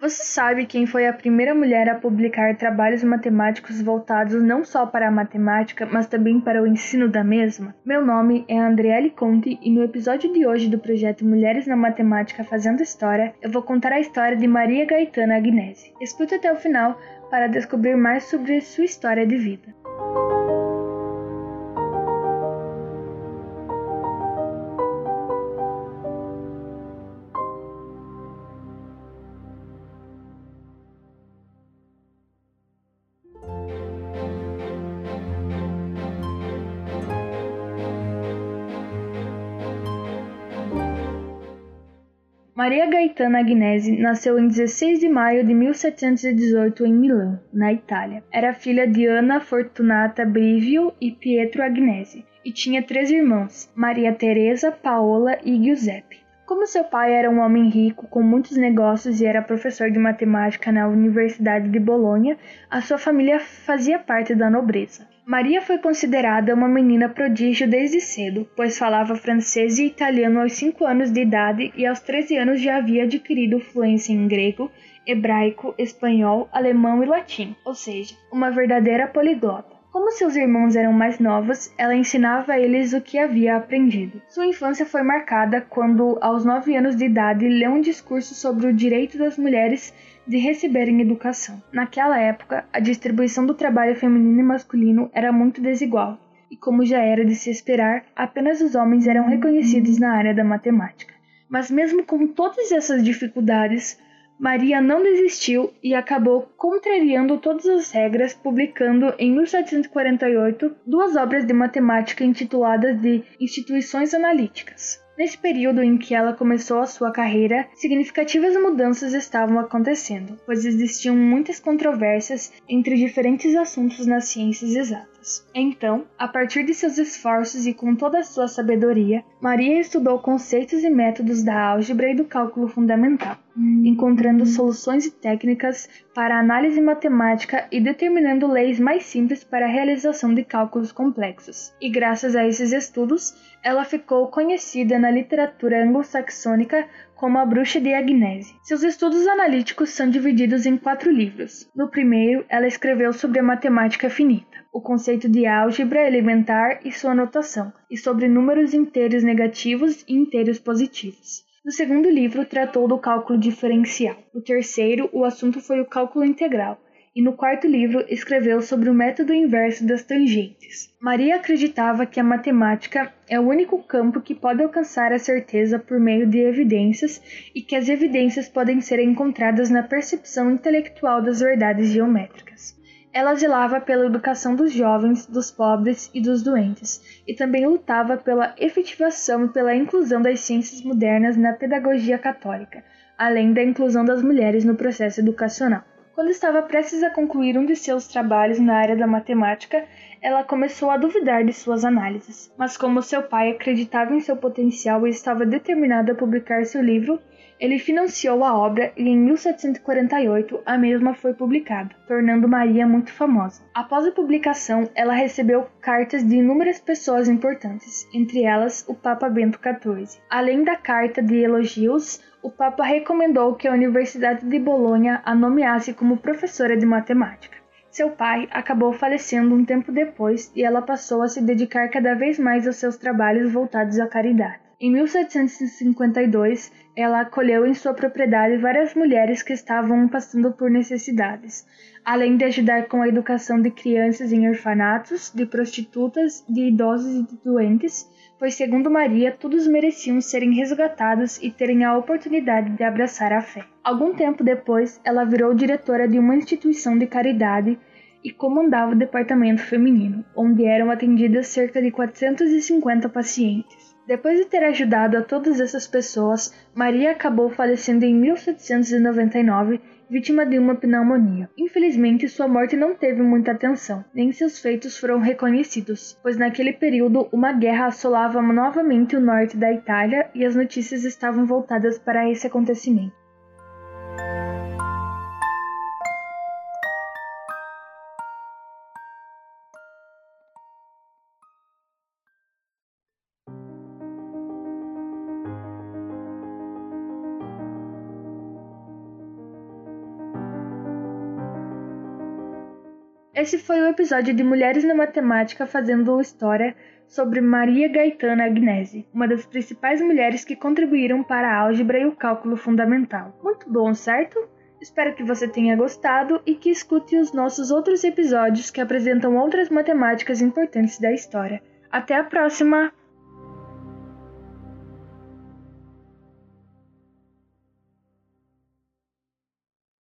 Você sabe quem foi a primeira mulher a publicar trabalhos matemáticos voltados não só para a matemática, mas também para o ensino da mesma? Meu nome é Andriele Conte e no episódio de hoje do projeto Mulheres na Matemática Fazendo História, eu vou contar a história de Maria Gaetana Agnese. Escute até o final para descobrir mais sobre sua história de vida. Maria Gaetana Agnese nasceu em 16 de maio de 1718 em Milão, na Itália. Era filha de Ana Fortunata Brivio e Pietro Agnese, e tinha três irmãos, Maria Teresa, Paola e Giuseppe. Como seu pai era um homem rico com muitos negócios e era professor de matemática na Universidade de Bolonha, a sua família fazia parte da nobreza. Maria foi considerada uma menina prodígio desde cedo, pois falava francês e italiano aos 5 anos de idade e aos 13 anos já havia adquirido fluência em grego, hebraico, espanhol, alemão e latim, ou seja, uma verdadeira poliglota. Como seus irmãos eram mais novos, ela ensinava a eles o que havia aprendido. Sua infância foi marcada quando, aos nove anos de idade, leu um discurso sobre o direito das mulheres de receberem educação. Naquela época, a distribuição do trabalho feminino e masculino era muito desigual, e como já era de se esperar, apenas os homens eram reconhecidos na área da matemática. Mas mesmo com todas essas dificuldades, Maria não desistiu e acabou contrariando todas as regras, publicando em 1748 duas obras de matemática intituladas de Instituições Analíticas. Nesse período em que ela começou a sua carreira, significativas mudanças estavam acontecendo, pois existiam muitas controvérsias entre diferentes assuntos nas ciências exatas. Então, a partir de seus esforços e com toda a sua sabedoria, Maria estudou conceitos e métodos da álgebra e do cálculo fundamental, encontrando soluções e técnicas para análise matemática e determinando leis mais simples para a realização de cálculos complexos. E graças a esses estudos, ela ficou conhecida na literatura anglo-saxônica como a Bruxa de Agnese. Seus estudos analíticos são divididos em quatro livros. No primeiro, ela escreveu sobre a matemática finita, o conceito de álgebra elementar e sua notação, e sobre números inteiros negativos e inteiros positivos. No segundo livro, tratou do cálculo diferencial. No terceiro, o assunto foi o cálculo integral, e no quarto livro escreveu sobre o método inverso das tangentes. Maria acreditava que a matemática é o único campo que pode alcançar a certeza por meio de evidências e que as evidências podem ser encontradas na percepção intelectual das verdades geométricas. Ela zelava pela educação dos jovens, dos pobres e dos doentes, e também lutava pela efetivação e pela inclusão das ciências modernas na pedagogia católica, além da inclusão das mulheres no processo educacional. Quando estava prestes a concluir um de seus trabalhos na área da matemática, ela começou a duvidar de suas análises. Mas como seu pai acreditava em seu potencial e estava determinado a publicar seu livro, ele financiou a obra e em 1748 a mesma foi publicada, tornando Maria muito famosa. Após a publicação, ela recebeu cartas de inúmeras pessoas importantes, entre elas o Papa Bento XIV. Além da carta de elogios, o Papa recomendou que a Universidade de Bolonha a nomeasse como professora de matemática. Seu pai acabou falecendo um tempo depois e ela passou a se dedicar cada vez mais aos seus trabalhos voltados à caridade. Em 1752, ela acolheu em sua propriedade várias mulheres que estavam passando por necessidades, além de ajudar com a educação de crianças em orfanatos, de prostitutas, de idosos e de doentes, pois, segundo Maria, todos mereciam serem resgatados e terem a oportunidade de abraçar a fé. Algum tempo depois, ela virou diretora de uma instituição de caridade e comandava o departamento feminino, onde eram atendidas cerca de 450 pacientes. Depois de ter ajudado a todas essas pessoas, Maria acabou falecendo em 1799 vítima de uma pneumonia. Infelizmente, sua morte não teve muita atenção, nem seus feitos foram reconhecidos, pois naquele período uma guerra assolava novamente o norte da Itália e as notícias estavam voltadas para esse acontecimento. Esse foi o episódio de Mulheres na Matemática fazendo história sobre Maria Gaetana Agnese, uma das principais mulheres que contribuíram para a álgebra e o cálculo fundamental. Muito bom, certo? Espero que você tenha gostado e que escute os nossos outros episódios que apresentam outras matemáticas importantes da história. Até a próxima!